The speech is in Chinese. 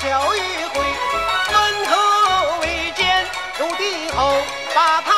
小一回，门可未见入地后，把他。